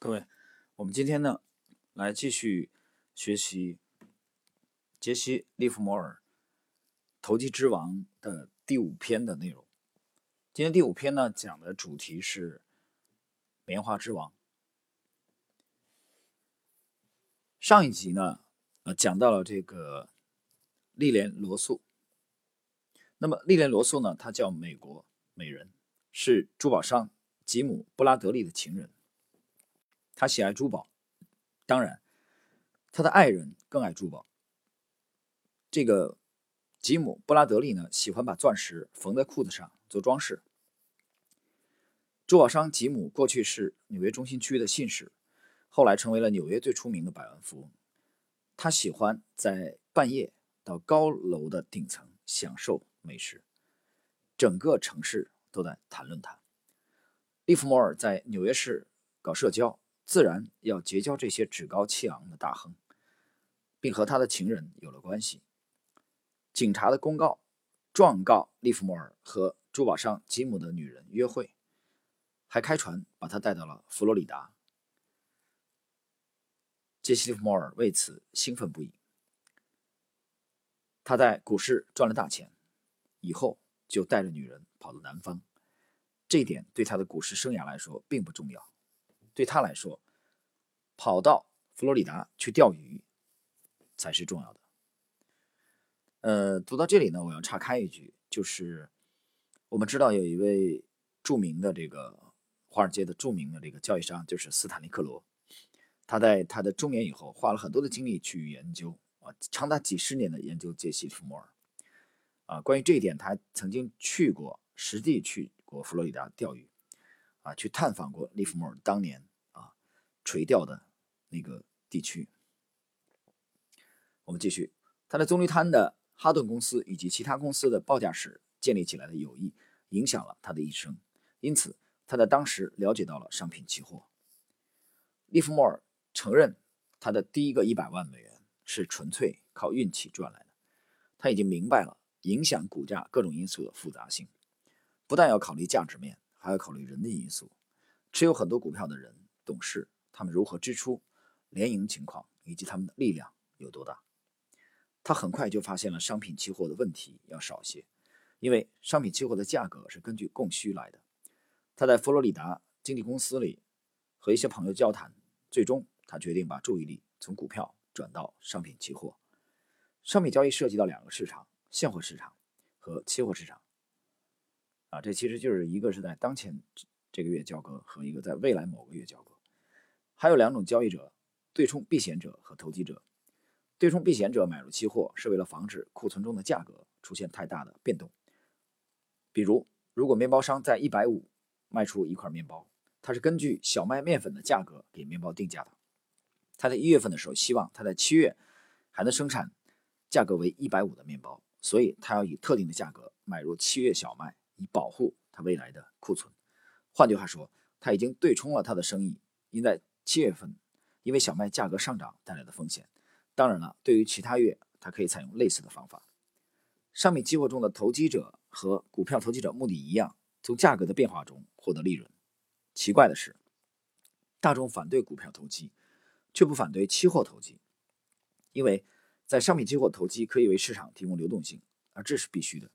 各位，我们今天呢，来继续学习杰西·利弗摩尔《投机之王》的第五篇的内容。今天第五篇呢，讲的主题是棉花之王。上一集呢，呃，讲到了这个莉莲·罗素。那么，莉莲·罗素呢，她叫美国美人，是珠宝商吉姆·布拉德利的情人。他喜爱珠宝，当然，他的爱人更爱珠宝。这个吉姆·布拉德利呢，喜欢把钻石缝在裤子上做装饰。珠宝商吉姆过去是纽约中心区的信使，后来成为了纽约最出名的百万富翁。他喜欢在半夜到高楼的顶层享受美食，整个城市都在谈论他。利弗摩尔在纽约市搞社交。自然要结交这些趾高气昂的大亨，并和他的情人有了关系。警察的公告状告利弗莫尔和珠宝商吉姆的女人约会，还开船把他带到了佛罗里达。杰西·利弗莫尔为此兴奋不已。他在股市赚了大钱，以后就带着女人跑到南方。这一点对他的股市生涯来说并不重要。对他来说，跑到佛罗里达去钓鱼才是重要的。呃，读到这里呢，我要岔开一句，就是我们知道有一位著名的这个华尔街的著名的这个交易商，就是斯坦利·克罗。他在他的中年以后，花了很多的精力去研究啊，长达几十年的研究杰西·弗莫尔。啊，关于这一点，他曾经去过实地去过佛罗里达钓鱼，啊，去探访过利弗莫尔当年啊。垂钓的那个地区，我们继续。他在棕榈滩的哈顿公司以及其他公司的报价时建立起来的友谊，影响了他的一生。因此，他在当时了解到了商品期货。利弗莫尔承认，他的第一个一百万美元是纯粹靠运气赚来的。他已经明白了影响股价各种因素的复杂性，不但要考虑价值面，还要考虑人的因素。持有很多股票的人，董事。他们如何支出、联营情况以及他们的力量有多大？他很快就发现了商品期货的问题要少些，因为商品期货的价格是根据供需来的。他在佛罗里达经纪公司里和一些朋友交谈，最终他决定把注意力从股票转到商品期货。商品交易涉及到两个市场：现货市场和期货市场。啊，这其实就是一个是在当前这个月交割，和一个在未来某个月交割。还有两种交易者：对冲避险者和投机者。对冲避险者买入期货是为了防止库存中的价格出现太大的变动。比如，如果面包商在一百五卖出一块面包，他是根据小麦面粉的价格给面包定价的。他在一月份的时候希望他在七月还能生产价格为一百五的面包，所以他要以特定的价格买入七月小麦，以保护他未来的库存。换句话说，他已经对冲了他的生意，因在七月份，因为小麦价格上涨带来的风险。当然了，对于其他月，它可以采用类似的方法。商品期货中的投机者和股票投机者目的一样，从价格的变化中获得利润。奇怪的是，大众反对股票投机，却不反对期货投机，因为在商品期货投机可以为市场提供流动性，而这是必须的。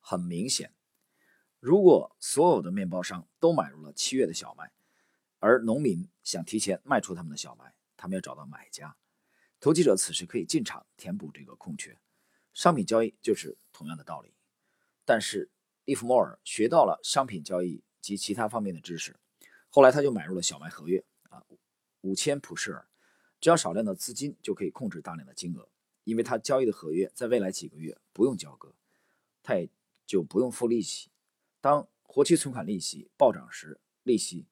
很明显，如果所有的面包商都买入了七月的小麦，而农民想提前卖出他们的小麦，他们要找到买家。投机者此时可以进场填补这个空缺。商品交易就是同样的道理。但是利弗莫尔学到了商品交易及其他方面的知识，后来他就买入了小麦合约啊，五千普世尔，只要少量的资金就可以控制大量的金额，因为他交易的合约在未来几个月不用交割，他也就不用付利息。当活期存款利息暴涨时，利息。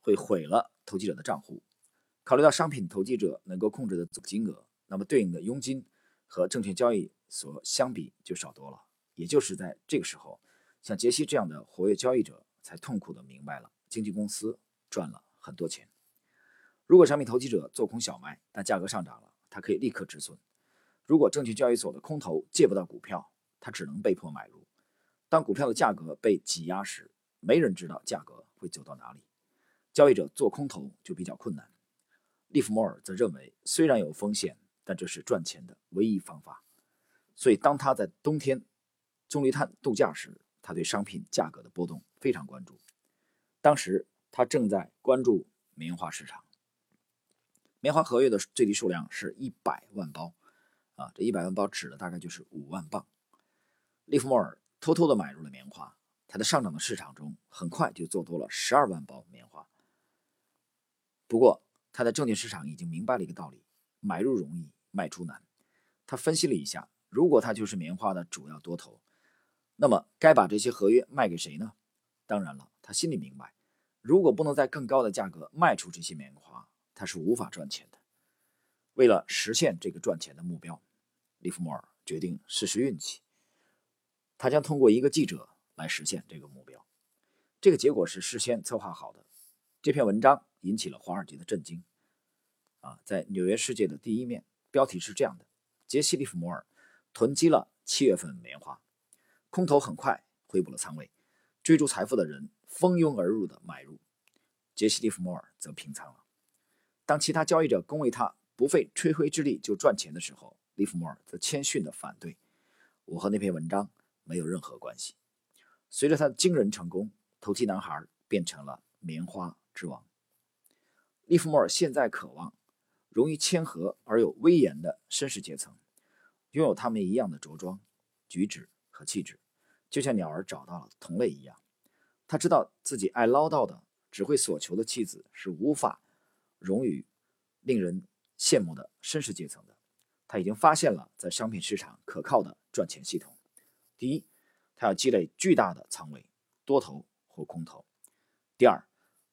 会毁了投机者的账户。考虑到商品投机者能够控制的总金额，那么对应的佣金和证券交易所相比就少多了。也就是在这个时候，像杰西这样的活跃交易者才痛苦地明白了，经纪公司赚了很多钱。如果商品投机者做空小麦，但价格上涨了，他可以立刻止损；如果证券交易所的空头借不到股票，他只能被迫买入。当股票的价格被挤压时，没人知道价格会走到哪里。交易者做空头就比较困难。利弗莫尔则认为，虽然有风险，但这是赚钱的唯一方法。所以，当他在冬天棕榈滩度假时，他对商品价格的波动非常关注。当时他正在关注棉花市场。棉花合约的最低数量是一百万包，啊，这一百万包指的大概就是五万磅。利弗莫尔偷偷的买入了棉花，他在上涨的市场中很快就做多了十二万包棉花。不过，他在证券市场已经明白了一个道理：买入容易，卖出难。他分析了一下，如果他就是棉花的主要多头，那么该把这些合约卖给谁呢？当然了，他心里明白，如果不能在更高的价格卖出这些棉花，他是无法赚钱的。为了实现这个赚钱的目标，利弗莫尔决定试试运气。他将通过一个记者来实现这个目标。这个结果是事先策划好的。这篇文章引起了华尔街的震惊。啊，在《纽约世界》的第一面，标题是这样的：杰西·利弗莫尔囤积了七月份棉花，空头很快回补了仓位，追逐财富的人蜂拥而入的买入，杰西·利弗莫尔则平仓了。当其他交易者恭维他不费吹灰之力就赚钱的时候，利弗莫尔则谦逊地反对：“我和那篇文章没有任何关系。”随着他的惊人成功，投机男孩变成了棉花之王。利弗莫尔现在渴望容易谦和而有威严的绅士阶层，拥有他们一样的着装、举止和气质，就像鸟儿找到了同类一样。他知道自己爱唠叨的、只会索求的妻子是无法。荣誉令人羡慕的绅士阶层的，他已经发现了在商品市场可靠的赚钱系统。第一，他要积累巨大的仓位，多头或空头；第二，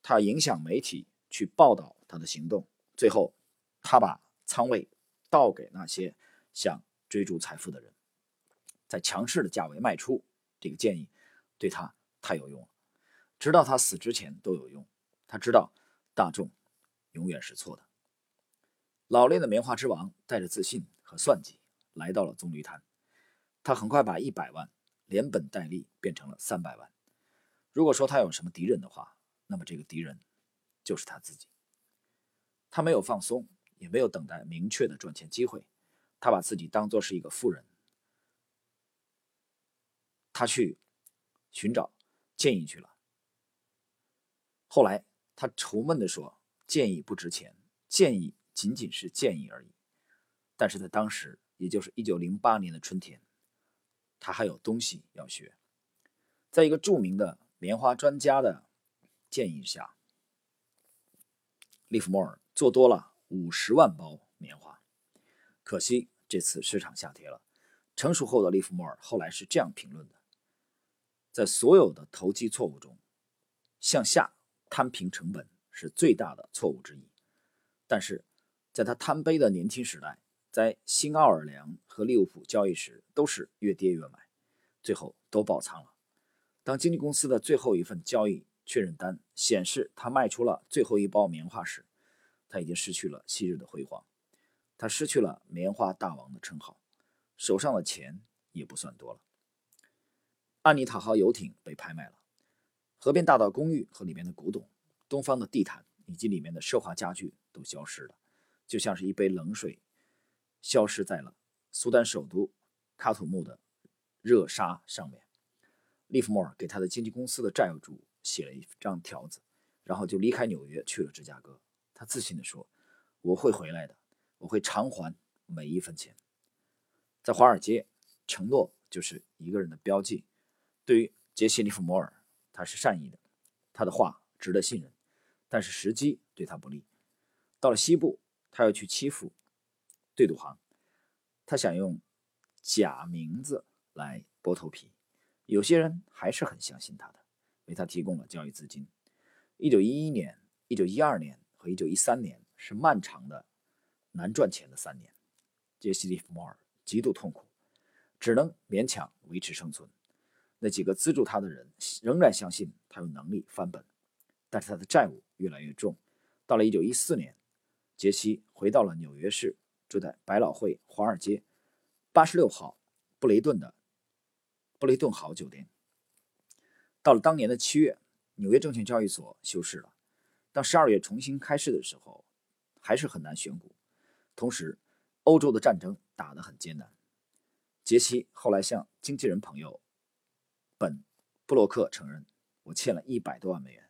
他要影响媒体去报道他的行动；最后，他把仓位倒给那些想追逐财富的人，在强势的价位卖出。这个建议对他太有用了，直到他死之前都有用。他知道大众。永远是错的。老练的棉花之王带着自信和算计来到了棕榈滩，他很快把一百万连本带利变成了三百万。如果说他有什么敌人的话，那么这个敌人就是他自己。他没有放松，也没有等待明确的赚钱机会，他把自己当作是一个富人。他去寻找建议去了。后来他愁闷地说。建议不值钱，建议仅仅是建议而已。但是在当时，也就是一九零八年的春天，他还有东西要学。在一个著名的棉花专家的建议下，利弗莫尔做多了五十万包棉花。可惜这次市场下跌了。成熟后的利弗莫尔后来是这样评论的：在所有的投机错误中，向下摊平成本。是最大的错误之一，但是，在他贪杯的年轻时代，在新奥尔良和利物浦交易时，都是越跌越买，最后都爆仓了。当经纪公司的最后一份交易确认单显示他卖出了最后一包棉花时，他已经失去了昔日的辉煌，他失去了棉花大王的称号，手上的钱也不算多了。安妮塔号游艇被拍卖了，河边大道公寓和里面的古董。东方的地毯以及里面的奢华家具都消失了，就像是一杯冷水消失在了苏丹首都喀土穆的热沙上面。利弗莫尔给他的经纪公司的债主写了一张条子，然后就离开纽约去了芝加哥。他自信地说：“我会回来的，我会偿还每一分钱。”在华尔街，承诺就是一个人的标记。对于杰西·利弗莫尔，他是善意的，他的话值得信任。但是时机对他不利。到了西部，他要去欺负对赌行，他想用假名字来剥头皮。有些人还是很相信他的，为他提供了交易资金。一九一一年、一九一二年和一九一三年是漫长的、难赚钱的三年。杰西·利弗莫尔极度痛苦，只能勉强维持生存。那几个资助他的人仍然相信他有能力翻本。但是他的债务越来越重。到了1914年，杰西回到了纽约市，住在百老汇华尔街86号布雷顿的布雷顿豪酒店。到了当年的七月，纽约证券交易所休市了，当十二月重新开市的时候，还是很难选股。同时，欧洲的战争打得很艰难。杰西后来向经纪人朋友本布洛克承认：“我欠了一百多万美元，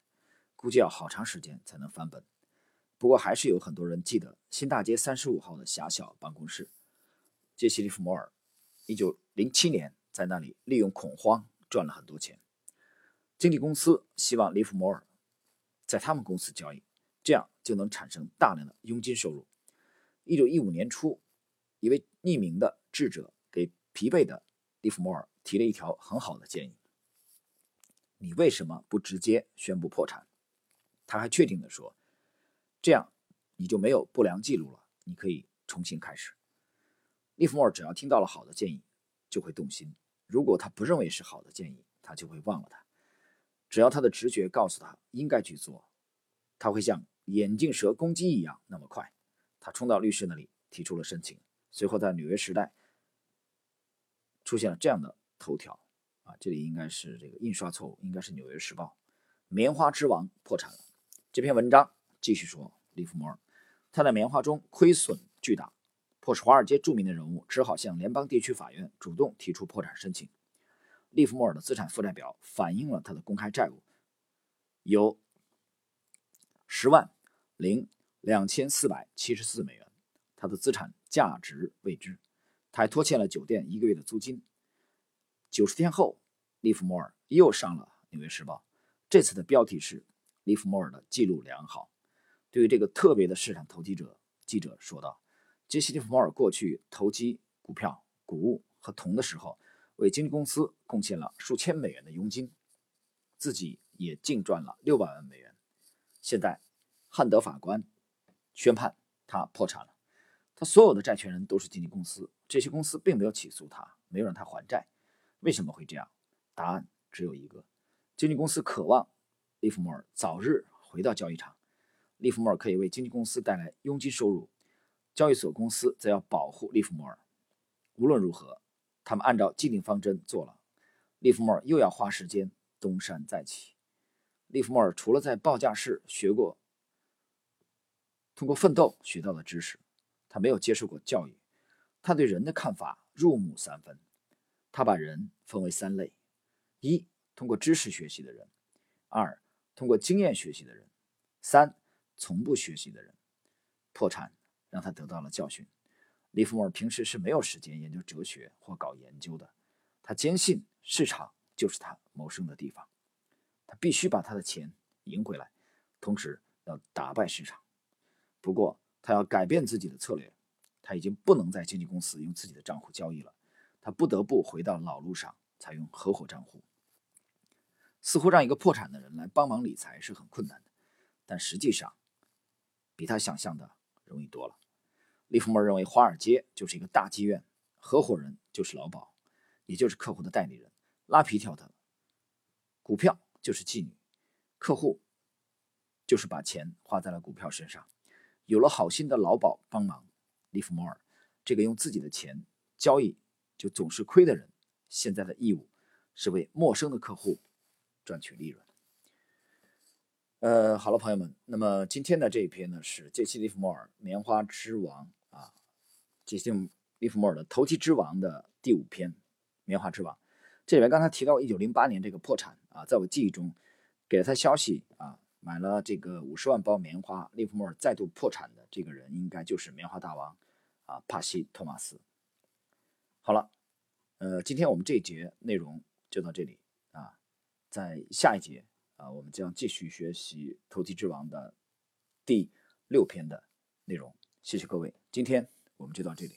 估计要好长时间才能翻本。”不过，还是有很多人记得新大街三十五号的狭小办公室。杰西·利弗摩尔一九零七年在那里利用恐慌赚了很多钱。经纪公司希望利弗摩尔在他们公司交易，这样就能产生大量的佣金收入。一九一五年初，一位匿名的智者给疲惫的利弗摩尔提了一条很好的建议：你为什么不直接宣布破产？他还确定地说：“这样你就没有不良记录了，你可以重新开始。”利弗莫尔只要听到了好的建议，就会动心；如果他不认为是好的建议，他就会忘了他。只要他的直觉告诉他应该去做，他会像眼镜蛇攻击一样那么快。他冲到律师那里提出了申请，随后在《纽约时代》出现了这样的头条：啊，这里应该是这个印刷错误，应该是《纽约时报》。棉花之王破产了。这篇文章继续说，利弗莫尔他在棉花中亏损巨大。迫使华尔街著名的人物只好向联邦地区法院主动提出破产申请。利弗莫尔的资产负债表反映了他的公开债务有十万零两千四百七十四美元，他的资产价值未知。他还拖欠了酒店一个月的租金。九十天后，利弗莫尔又上了《纽约时报》，这次的标题是“利弗莫尔的记录良好”。对于这个特别的市场投机者，记者说道。杰西·利弗莫尔过去投机股票、谷物和铜的时候，为经纪公司贡献了数千美元的佣金，自己也净赚了六百万美元。现在，汉德法官宣判他破产了，他所有的债权人都是经纪公司，这些公司并没有起诉他，没有让他还债。为什么会这样？答案只有一个：经纪公司渴望利弗莫尔早日回到交易场，利弗莫尔可以为经纪公司带来佣金收入。交易所公司则要保护利弗莫尔。无论如何，他们按照既定方针做了。利弗莫尔又要花时间东山再起。利弗莫尔除了在报价室学过，通过奋斗学到的知识，他没有接受过教育。他对人的看法入木三分。他把人分为三类：一、通过知识学习的人；二、通过经验学习的人；三、从不学习的人。破产。让他得到了教训。利弗莫尔平时是没有时间研究哲学或搞研究的。他坚信市场就是他谋生的地方。他必须把他的钱赢回来，同时要打败市场。不过，他要改变自己的策略。他已经不能在经纪公司用自己的账户交易了。他不得不回到老路上，采用合伙账户。似乎让一个破产的人来帮忙理财是很困难的，但实际上比他想象的。容易多了。利弗莫尔认为，华尔街就是一个大妓院，合伙人就是劳保，也就是客户的代理人，拉皮条的股票就是妓女，客户就是把钱花在了股票身上。有了好心的劳保帮忙，利弗莫尔这个用自己的钱交易就总是亏的人，现在的义务是为陌生的客户赚取利润。呃，好了，朋友们，那么今天的这一篇呢是杰西·利弗莫尔《棉花之王》啊，杰西·利弗莫尔的投机之王的第五篇《棉花之王》。这里面刚才提到一九零八年这个破产啊，在我记忆中给了他消息啊，买了这个五十万包棉花，利弗莫尔再度破产的这个人，应该就是棉花大王啊，帕西·托马斯。好了，呃，今天我们这一节内容就到这里啊，在下一节。啊，我们将继续学习《投机之王》的第六篇的内容。谢谢各位，今天我们就到这里。